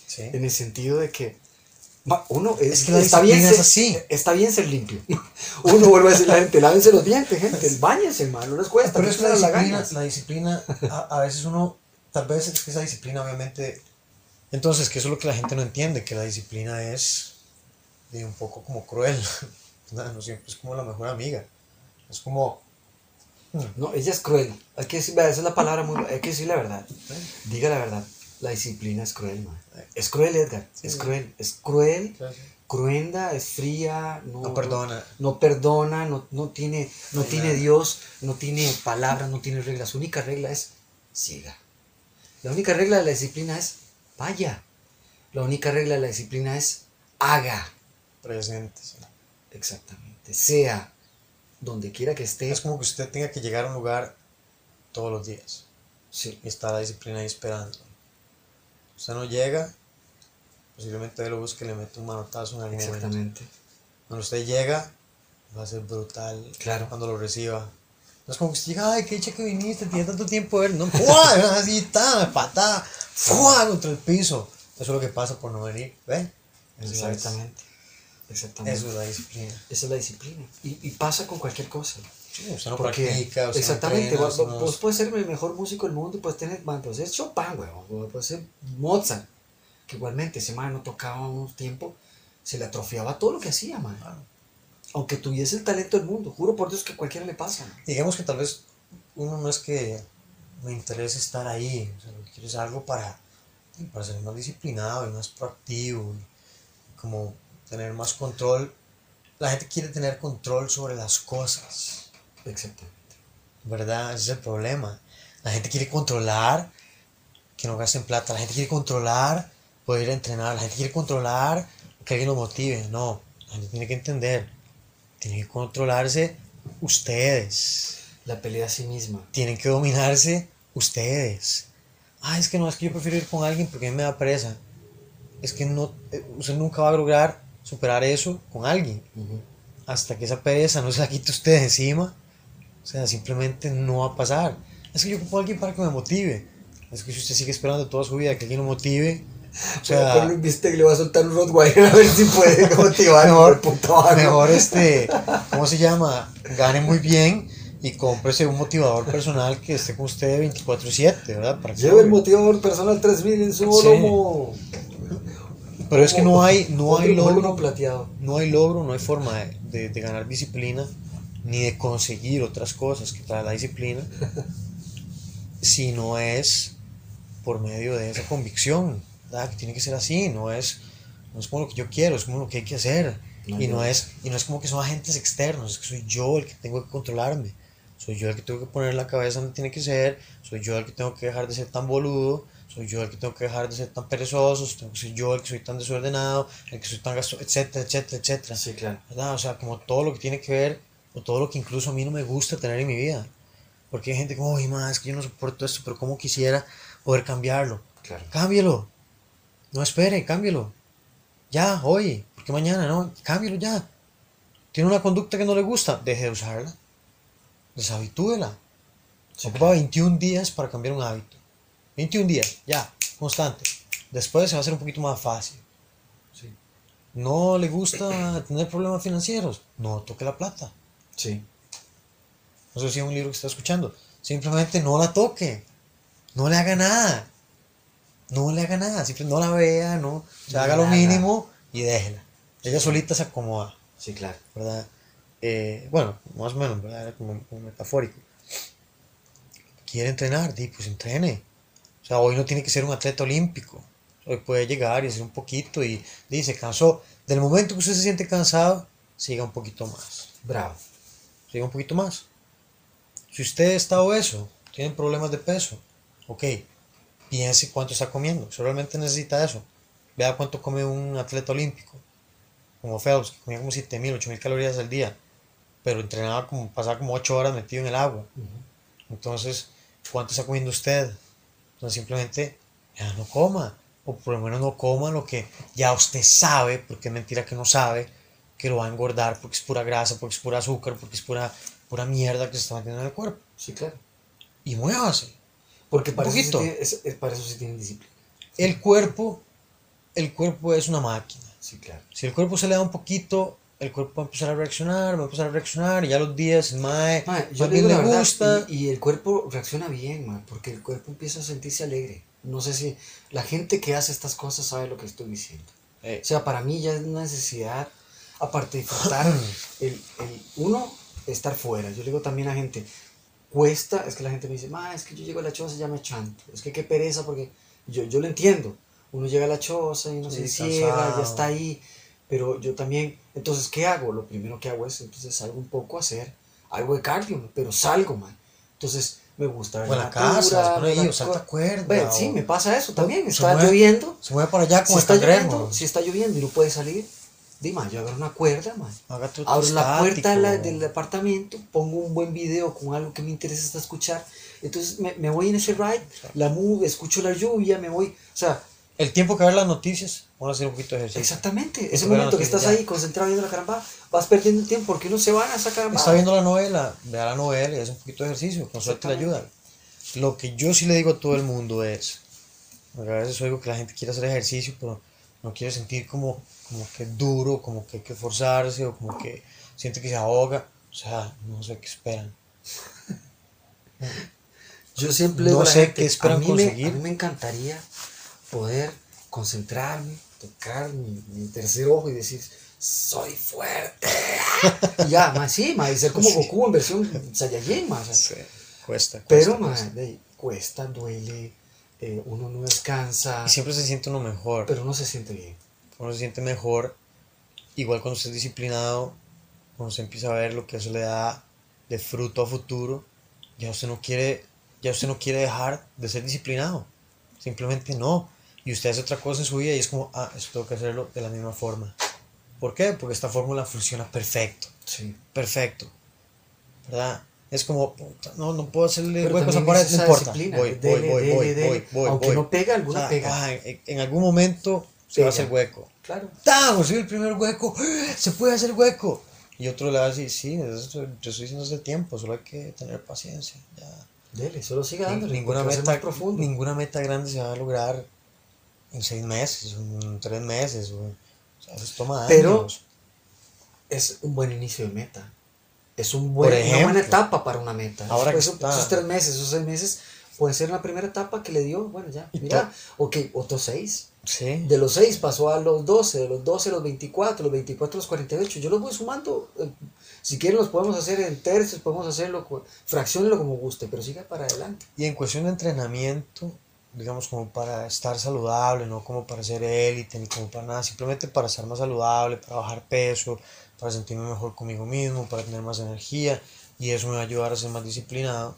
Sí. En el sentido de que ma, uno es, Es que está bien ser, es así. Está bien ser limpio. Uno vuelve a decirle a la gente, lávense los dientes, gente, bañense, man, no les cuesta. Pero es que la disciplina, la disciplina, a, a veces uno, tal vez es que esa disciplina obviamente, entonces que eso es lo que la gente no entiende, que la disciplina es de un poco como cruel, ¿verdad? no siempre es como la mejor amiga, es como, No, ella es cruel. Hay que decir, esa es la palabra muy, hay que decir la verdad. Diga la verdad. La disciplina es cruel, man. Es cruel, Edgar. Es cruel. Es cruel, cruenda, es fría, no, no perdona, no perdona, no, no tiene, no tiene nada. Dios, no tiene palabras, no tiene reglas. Su única regla es siga. La única regla de la disciplina es vaya. La única regla de la disciplina es haga. presente. Exactamente. Sea donde quiera que esté. Es como que usted tenga que llegar a un lugar todos los días Sí, y está la disciplina ahí esperando. Usted no llega, posiblemente él lo busque y le mete un manotazo en algún momento. exactamente. Cuando usted llega, va a ser brutal. Claro. Cuando lo reciba. No es como que usted llega, ay, qué dicha que viniste, tiene tanto tiempo de ver. No, ¡fua! Así está, patada, ¡fua! contra el piso. Eso es lo que pasa por no venir. ¿Ve? Eso es- Exactamente. Exactamente. Eso es la disciplina. Esa es la disciplina. Y, y pasa con cualquier cosa. Sí, usted no Porque- practica, usted exactamente, no vos, vos puedes ser el mejor músico del mundo y puedes tener, man, puedes ser Chopin, weón, puedes ser Mozart, que igualmente ese man no tocaba un tiempo, se le atrofiaba todo lo que hacía, man. Claro. Aunque tuviese el talento del mundo, juro por Dios que a cualquiera le pasa. man. Digamos que tal vez uno no es que me interese estar ahí, o sea, lo que quiero es algo para, para ser más disciplinado y más proactivo y como tener más control. La gente quiere tener control sobre las cosas, Exactamente. ¿verdad? Ese es el problema. La gente quiere controlar que no gasten plata, la gente quiere controlar poder ir a entrenar, la gente quiere controlar que alguien lo motive. No, la gente tiene que entender, tiene que controlarse ustedes La pelea a sí misma. tienen que dominarse ustedes. Ah, es que no, es que yo prefiero ir con alguien porque a mí me da presa. Es que no, eh, usted nunca va a lograr superar eso con alguien. Ujú. Hasta que esa pereza no se la quite usted de encima. O sea, simplemente no va a pasar. Es que yo ocupo a alguien para que me motive. Es que si usted sigue esperando toda su vida que alguien lo motive, o sea, Luis Viste que le va a soltar un Rottweiler a ver si puede motivar Mejor- puto mejor este, ¿cómo se llama? Gane muy bien y cómprese un motivador personal que esté con usted 24/7, ¿verdad? Para que Lleva el motivador personal 3000 en su Sí. Pero es que no hay, no hay logro, plateado. no hay logro, no hay forma de, de- de ganar disciplina ni de conseguir otras cosas que trae la disciplina si no es por medio de esa convicción, ¿verdad? que tiene que ser así, no es, no es como lo que yo quiero, es como lo que hay que hacer. No, y, no es, y no es como que son agentes externos, es que soy yo el que tengo que controlarme. Soy yo el que tengo que poner la cabeza donde tiene que ser, soy yo el que tengo que dejar de ser tan boludo, soy yo el que tengo que dejar de ser tan perezoso, tengo que ser yo el que soy tan desordenado, el que soy tan gasto, etcétera, etcétera, etcétera. Sí, claro. ¿Verdad? O sea, como todo lo que tiene que ver, o todo lo que incluso a mí no me gusta tener en mi vida. Porque hay gente como, uy, más, es que yo no soporto esto, pero ¿cómo quisiera poder cambiarlo? Claro. Cámbialo. No espere, cámbialo. Ya, hoy. Porque mañana, no. Cámbialo ya. Tiene una conducta que no le gusta. Deje de usarla. Deshabitúela. Sí, Ocupa 21 días para cambiar un hábito. 21 días, ya, constante. Después se va a hacer un poquito más fácil. Sí. ¿No le gusta tener problemas financieros? No toque la plata. Sí. No sé si es un libro que está escuchando. Simplemente no la toque. No le haga nada. No le haga nada. Simplemente no la vea, no. O sea, No haga lo mínimo y déjela. Ella solita se acomoda, Sí, claro. ¿verdad? Eh, bueno, más o menos, ¿verdad? Era como, como metafórico. ¿Quiere entrenar? Di, pues entrene. O sea, hoy no tiene que ser un atleta olímpico. Hoy puede llegar y hacer un poquito y dice, cansó. Del momento que usted se siente cansado, siga un poquito más. Bravo. siga un poquito más. Si usted está obeso, tienen problemas de peso. Ok, piense cuánto está comiendo. Si realmente necesita eso, vea cuánto come un atleta olímpico, como Phelps, que comía como 7000, 8000 calorías al día, pero entrenaba como, pasaba como 8 horas metido en el agua. Entonces, ¿cuánto está comiendo usted? Entonces, simplemente, ya no coma, o por lo menos no coma lo que ya usted sabe, porque es mentira que no sabe, que lo va a engordar porque es pura grasa, porque es pura azúcar, porque es pura, pura mierda que se está metiendo en el cuerpo. Sí, claro. Y muévase. Porque para, eso sí, poquito. tiene- es- es- para eso sí tienen disciplina. El cuerpo, el cuerpo es una máquina. Sí, claro. Si el cuerpo se le da un poquito, el cuerpo va a empezar a reaccionar, va a empezar a reaccionar, y ya los días, mae, Ma, yo le verdad, gusta. y, y el cuerpo reacciona bien, ma, porque el cuerpo empieza a sentirse alegre. No sé si la gente que hace estas cosas sabe lo que estoy diciendo. Eh, O sea, para mí ya es una necesidad, aparte de disfrutar, el, el uno, estar fuera. Yo le digo también a gente, cuesta, es que la gente me dice, ma, es que yo llego a la choza y ya me chanto. Es que qué pereza, porque yo, yo lo entiendo. Uno llega a la choza y uno se Sí, encierra, cansado. ya está ahí. Pero yo también, entonces, ¿qué hago? Lo primero que hago es, entonces salgo un poco a hacer algo de cardio, pero salgo, man. Entonces, me gusta ver o en la natura, casa, pone ver ahí, la o salta cuerda. Ve, o sí, me pasa eso también. Está mueve- lloviendo. Se mueve para allá Si como está lloviendo, si está lloviendo y no puede salir, dime, yo agarro una cuerda, man. Haga Abro la puerta la- del apartamento, pongo un buen video con algo que me interesa hasta escuchar. Entonces me, me voy en ese ride, la move, escucho la lluvia, me voy. O sea, El tiempo que ver las noticias, vamos a hacer un poquito de ejercicio. exactamente. Ese momento que estás ya. ahí concentrado viendo la caramba, vas perdiendo el tiempo porque uno se van a esa caramba. Está viendo la novela, vea la novela y hace un poquito de ejercicio, con suerte le ayuda. Lo que yo sí le digo a todo el mundo es, a veces oigo que la gente quiere hacer ejercicio, pero no quiere sentir como, como que es duro, como que hay que esforzarse, o como que siente que se ahoga. O sea, no sé qué esperan. Yo siempre No sé gente, qué esperan a mí me- conseguir. a mí me encantaría poder concentrarme, tocar mi, mi tercer ojo y decir, soy fuerte. y ya, más sí, ma, y ser como Sí. Goku en versión Saiyajin, ma, o sea, Sí, cuesta. Pero, cuesta, ma, cuesta. de ahí, cuesta, duele, eh, uno no descansa, Y siempre se siente uno mejor. pero no se siente bien. uno se siente mejor. Igual cuando usted es disciplinado, cuando se empieza a ver lo que eso le da de fruto a futuro, ya usted no quiere, ya usted no quiere dejar de ser disciplinado. Simplemente no. Y usted hace otra cosa en su vida y es como, ah, eso tengo que hacerlo de la misma forma. ¿Por qué? Porque esta fórmula funciona perfecto. Sí. Perfecto. ¿Verdad? Es como, puta, no, no puedo hacerle huecos a pared, no importa. disciplina, Voy, dele, voy, voy, dele, voy, dele. voy, voy, Aunque voy. no pega, alguna pega. ah, en, en algún momento se va a hacer hueco. Claro. ¡Tan! Consigo el primer hueco. Se puede hacer hueco. Y otro le va a decir, sí, eso yo estoy diciendo hace tiempo, solo hay que tener paciencia. Ya. Dele, solo siga dándole. ninguna, meta, ninguna meta grande se va a lograr en seis meses, en tres meses. O, o sea, eso toma Pero- años. es un buen inicio de meta. Es un buen, Por una buena ejemplo, etapa para una meta. ahora que Después, está- esos tres meses, esos seis meses, puede ser la primera etapa que le dio. Bueno, ya, mira, ok, otros seis. Sí. De los seis pasó a los 12, de los 12 a los 24, los 24 a los 48. Yo los voy sumando. eh, Si quieren, los podemos hacer en tercios, podemos hacerlo, fracciónenlo como guste, pero siga para adelante. Y en cuestión de entrenamiento, digamos como para estar saludable, no como para ser élite ni como para nada, simplemente para estar más saludable, para bajar peso, para sentirme mejor conmigo mismo, para tener más energía y eso me va a ayudar a ser más disciplinado.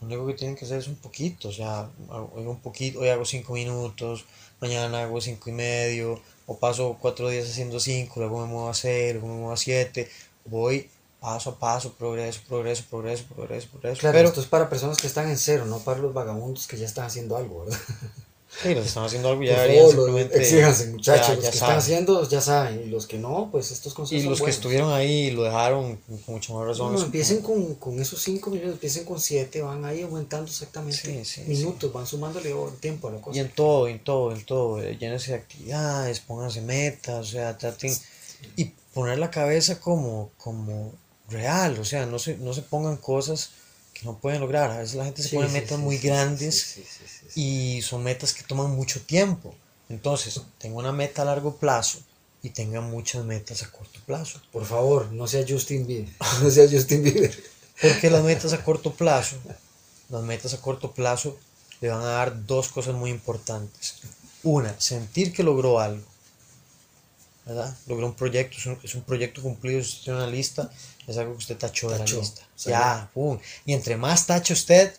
Lo único que tienen que hacer es un poquito, o sea, hoy un poquito, hoy hago cinco minutos, mañana hago cinco y medio, o paso cuatro días haciendo cinco, luego me muevo a seis, luego me muevo a siete, voy paso a paso, progreso, progreso, progreso, progreso, progreso. Claro, pero esto es para personas que están en cero, no para los vagabundos que ya están haciendo algo, ¿verdad? Sí, los que están haciendo algo ya deberían simplemente. exíjanse, muchachos. ya- los ya que saben. están haciendo ya saben. Y los que no, pues estos consejos Y son los que buenos. estuvieron ahí y lo dejaron con mucha más razón. No, empiecen con, con esos cinco minutos, empiecen con siete, van ahí aumentando exactamente Sí, sí, minutos, van sumándole tiempo a la cosa. Y en todo, en todo, en todo. eh, Llénense de actividades, pónganse metas, o sea, traten. Y poner la cabeza como, como real, o sea, no se, no se pongan cosas que no pueden lograr. A veces la gente se Sí, pone sí, metas sí, muy grandes y son metas que toman mucho tiempo. Entonces, tenga una meta a largo plazo y tenga muchas metas a corto plazo. Por favor, no sea Justin Bieber. No sea Justin Bieber. Porque las metas a corto plazo, las metas a corto plazo le van a dar dos cosas muy importantes. Una, sentir que logró algo. ¿Verdad? Logró un proyecto, es un, es un proyecto cumplido, usted tiene una lista, es algo que usted tachó de la lista. salió. Ya, pum. Y entre más tache usted,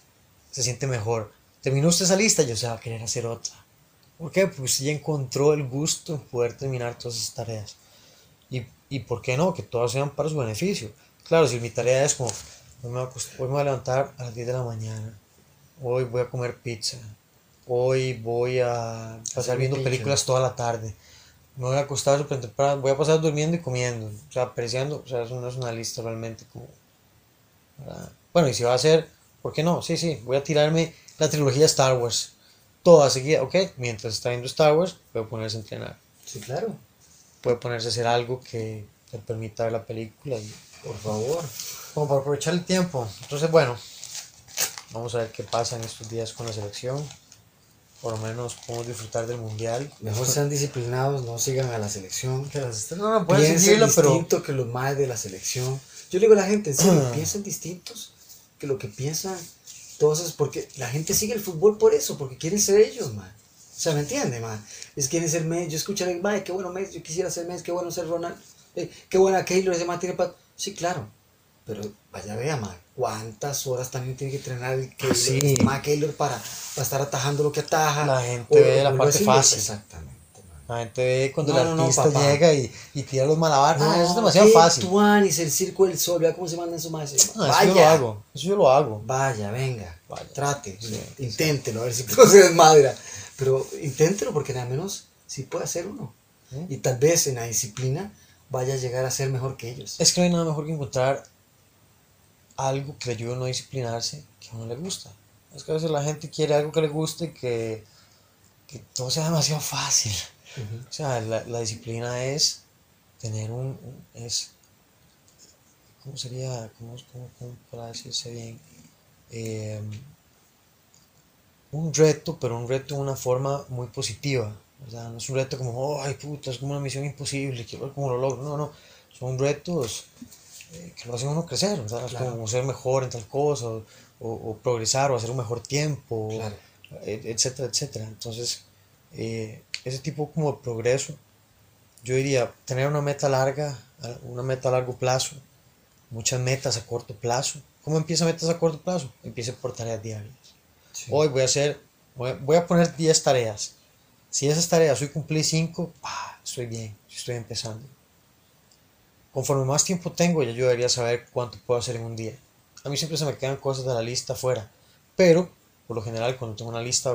se siente mejor. Terminó usted esa lista, yo se va a querer hacer otra. ¿Por qué? Pues ya encontró el gusto en poder terminar todas esas tareas. Y, y por qué no, que todas sean para su beneficio. Claro, si mi tarea es como, hoy me, voy a, acost- hoy me voy a levantar a las 10 de la mañana, hoy voy a comer pizza, hoy voy a pasar viendo películas toda la tarde, me voy a acostar súper temprano, voy a pasar durmiendo y comiendo, o sea, apreciando, o sea, eso no es una lista realmente como... ¿verdad? Bueno, y si va a ser, ¿por qué no? Sí, sí, voy a tirarme la trilogía Star Wars, toda seguida, ok, mientras está viendo Star Wars, puede ponerse a entrenar, Sí, claro. puede ponerse a hacer algo que te permita ver la película y Por favor. como para aprovechar el tiempo. Entonces, bueno, vamos a ver qué pasa en estos días con la selección. Por lo menos podemos disfrutar del mundial. Mejor sean disciplinados, no sigan a la selección. No, no, pueden seguirlo, pero distinto que los más de la selección. Yo le digo a la gente, en serio, piensen distintos que lo que piensan todos es porque la gente sigue el fútbol por eso, porque quieren ser ellos, man. O sea, ¿me entiende, man? Es quieren ser Messi. Yo escucho a alguien, "Mae, qué bueno Messi, yo quisiera ser Messi, qué bueno ser Ronald, eh, qué buena Keylor, ese man tiene pa-". Sí, claro. Pero vaya, vea, man, cuántas horas también tiene que entrenar el Keylor, Sí. Keylor para, para estar atajando lo que ataja. La gente O- ve la parte fácil. Exactamente, man. la gente ve cuando No, el no, no, artista papá. llega y, y tira los malabares. Ah, eso es demasiado fácil. tuanis, el circo del sol, vea cómo se mandan su madre. No, eso yo lo hago. Eso yo lo hago. Vaya, venga, Vaya. trate, Sí, inténtelo, a ver si no se desmadra. Pero inténtelo porque al menos sí puede hacer uno. ¿Eh? Y tal vez en la disciplina vaya a llegar a ser mejor que ellos. Es que no hay nada mejor que encontrar algo que le ayude a no disciplinarse que a uno le gusta. Es que a veces la gente quiere algo que le guste y que, que todo sea demasiado fácil. Ujú. O sea, la, la disciplina es tener un, un- es, ¿cómo sería? ¿Cómo, cómo, cómo para decirse bien? Eh, un reto, pero un reto de una forma muy positiva. O sea, no es un reto como, ay puta, es como una misión imposible, quiero ver cómo lo logro. No, no, son retos eh, que lo hacen uno crecer, ¿verdad? Es Claro. como ser mejor en tal cosa, o, o- o progresar, o hacer un mejor tiempo, Claro. e- etcétera, etcétera. Entonces, eh, ese tipo como de progreso, yo diría, tener una meta larga, a- una meta a largo plazo, muchas metas a corto plazo. ¿Cómo empieza metas a corto plazo? Empieza por tareas diarias. Sí. Hoy voy a hacer, voy a, voy a poner 10 tareas. Si esas tareas hoy cumplí 5, estoy bien, estoy empezando. Conforme más tiempo tengo, ya yo debería saber cuánto puedo hacer en un día. A mí siempre se me quedan cosas de la lista fuera, pero por lo general cuando tengo una lista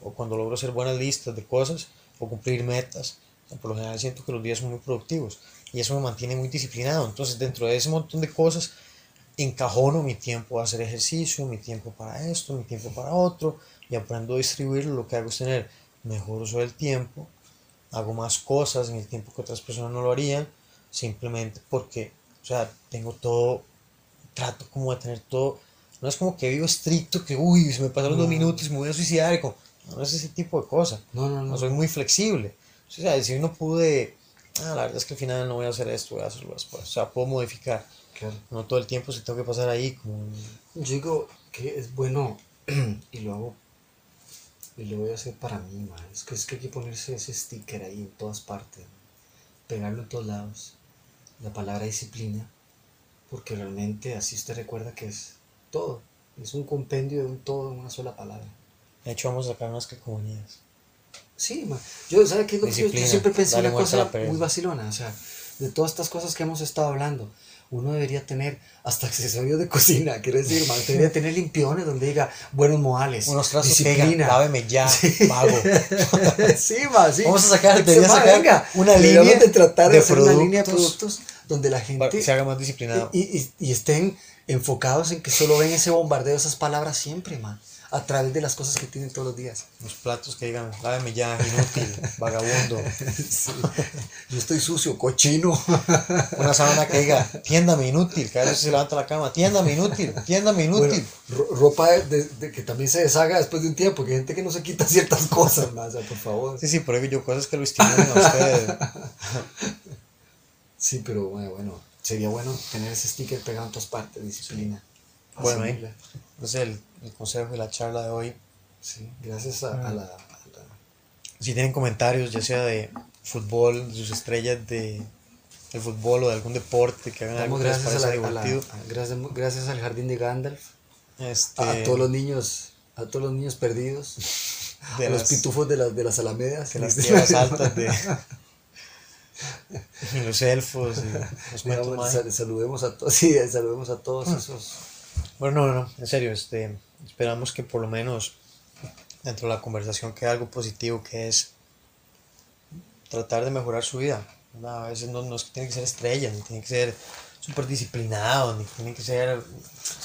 o, cuando logro hacer buenas listas de cosas o cumplir metas, por lo general siento que los días son muy productivos y eso me mantiene muy disciplinado. Entonces dentro de ese montón de cosas encajono mi tiempo a hacer ejercicio, mi tiempo para esto, mi tiempo para otro y aprendo a distribuirlo. Lo que hago es tener mejor uso del tiempo, hago más cosas en el tiempo que otras personas no lo harían, simplemente porque, o sea, tengo todo, trato como de tener todo, no es como que vivo estricto, que uy, se me pasaron dos No. minutos y me voy a suicidar, y como, no es ese tipo de cosas, No, no, no. no soy muy flexible. O sea, si uno pude, ah, la verdad es que al final no voy a hacer esto, voy a hacerlo después, o sea, puedo modificar, Claro. no todo el tiempo se tengo que pasar ahí como... Yo digo que es bueno y lo hago y lo voy a hacer para mí, man. Es que, es que hay que ponerse ese sticker ahí en todas partes. Pegarlo en todos lados. La palabra disciplina, porque realmente así usted recuerda que es todo. Es un compendio de un todo en una sola palabra. De hecho, vamos a sacar unas calcomanías. Sí, man. Yo, ¿sabe qué yo- yo, siempre pensé una cosa muy vacilona? O sea, de todas estas cosas que hemos estado hablando, uno debería tener hasta accesorios de cocina, quiero decir, man. Debería tener limpiones donde diga buenos modales, Unos trazos disciplina. láveme ya, vago. sí, ma, sí. Vamos a sacar- debería sacar venga, una línea de tratar de, de hacer una línea de productos donde la gente se haga más disciplinado. y, y- y estén enfocados en que solo ven ese bombardeo de esas palabras siempre, man, a través de las cosas que tienen todos los días. Los platos que digan, láveme ya, inútil, vagabundo. Sí. Yo estoy sucio, cochino. Una sábana que diga, tiéndame inútil. Cada vez se levanta la cama, tiéndame inútil, tiéndame inútil. ro- ropa de- de- de que también se deshaga después de un tiempo, que hay gente que no se quita ciertas cosas, más, por favor. Sí, sí, pero yo, cosas que lo estimulen a ustedes. Sí, pero bueno, bueno, sería bueno tener ese sticker pegado en todas partes, disciplina. Bueno, ahí. Asumirla. Entonces, el, el consejo de la charla de hoy. Sí, gracias a, a la, a la- Si tienen comentarios, ya sea de fútbol, de sus estrellas de, del fútbol o de algún deporte que hagan algo Damos que les gracias, a parezca la- a la- divertido. a- gracias, gracias al jardín de Gandalf Este, A todos los niños, a todos los niños perdidos. de a los las- pitufos de las, de las alamedas. de las tierras altas de y los elfos y los Digamos, sal- saludemos a todos, sí, saludemos a todos esos. Bueno, no, no, en serio, este, esperamos que por lo menos dentro de la conversación quede algo positivo, que es tratar de mejorar su vida. ¿verdad? A veces no, no es que tiene que ser estrella, ni tiene que ser súper disciplinado, ni tiene que ser...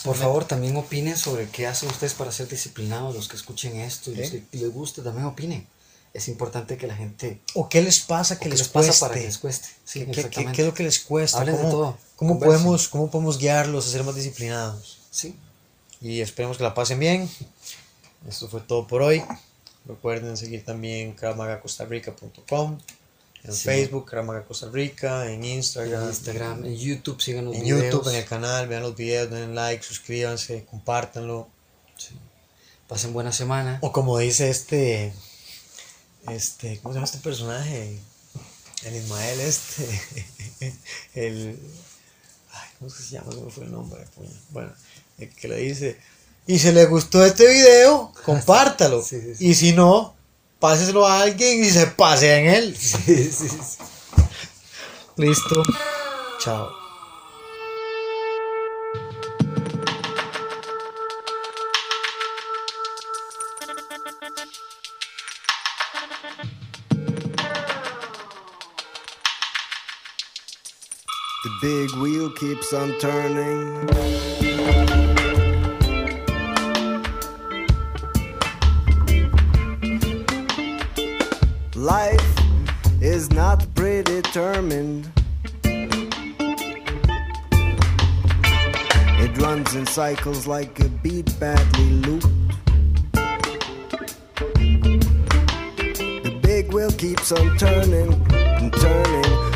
Por favor, también opinen sobre qué hacen ustedes para ser disciplinados, los que escuchen esto y los Sí. que les guste, también opinen. Es importante que la gente... ¿O qué les pasa que ¿qué les, les pasa cueste? para que les cueste? Sí, ¿Qué, qué- qué- es lo que les cuesta? Hablen de ¿Cómo, todo, cómo podemos, ¿Cómo podemos guiarlos a ser más disciplinados? Sí. Y esperemos que la pasen bien. Esto fue todo por hoy. Recuerden seguir también kravmagacostarrica.com en Sí. Facebook, Krav Maga Costa Rica, en En Instagram, Instagram, en YouTube, sigan los en videos. YouTube, en el canal, vean los videos, den like, suscríbanse, compártanlo. Sí. Pasen buena semana. O como dice este, este, ¿cómo se llama este personaje? El Ismael este, el, ay, ¿cómo se llama? ¿Cómo fue el nombre? Bueno, el que le dice, y si le gustó este video, compártalo. Sí, sí, sí. Y si no, páseselo a alguien y se pase en él. Sí, sí, sí. Listo. Chao. The big wheel keeps on turning. Predetermined. It runs in cycles like a beat badly looped. The big wheel keeps on turning and turning,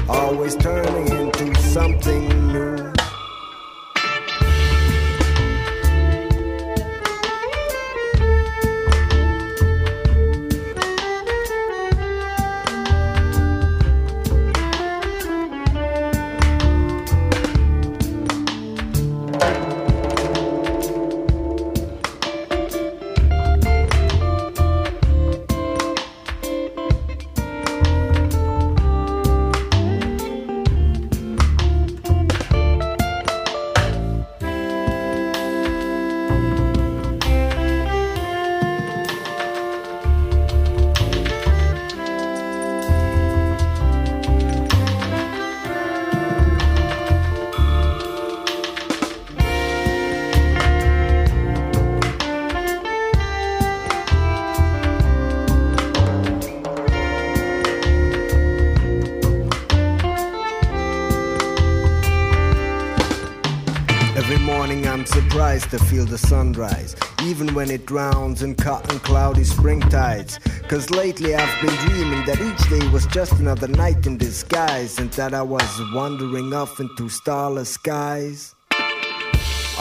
sunrise, even when it drowns in cotton cloudy spring tides. Cause lately I've been dreaming that each day was just another night in disguise, and that I was wandering off into starless skies.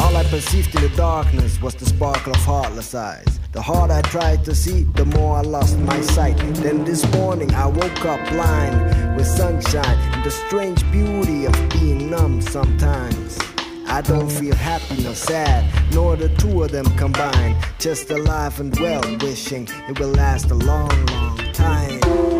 All I perceived in the darkness was the sparkle of heartless eyes. The harder I tried to see, the more I lost my sight. Then this morning I woke up blind with sunshine and the strange beauty of being numb sometimes. I don't feel happy nor sad, nor the two of them combined. Just alive and well, wishing it will last a long, long time.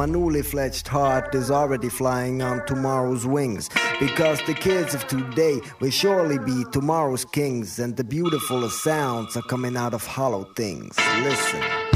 My newly fledged heart is already flying on tomorrow's wings. Because the kids of today will surely be tomorrow's kings, and the beautifulest sounds are coming out of hollow things. Listen.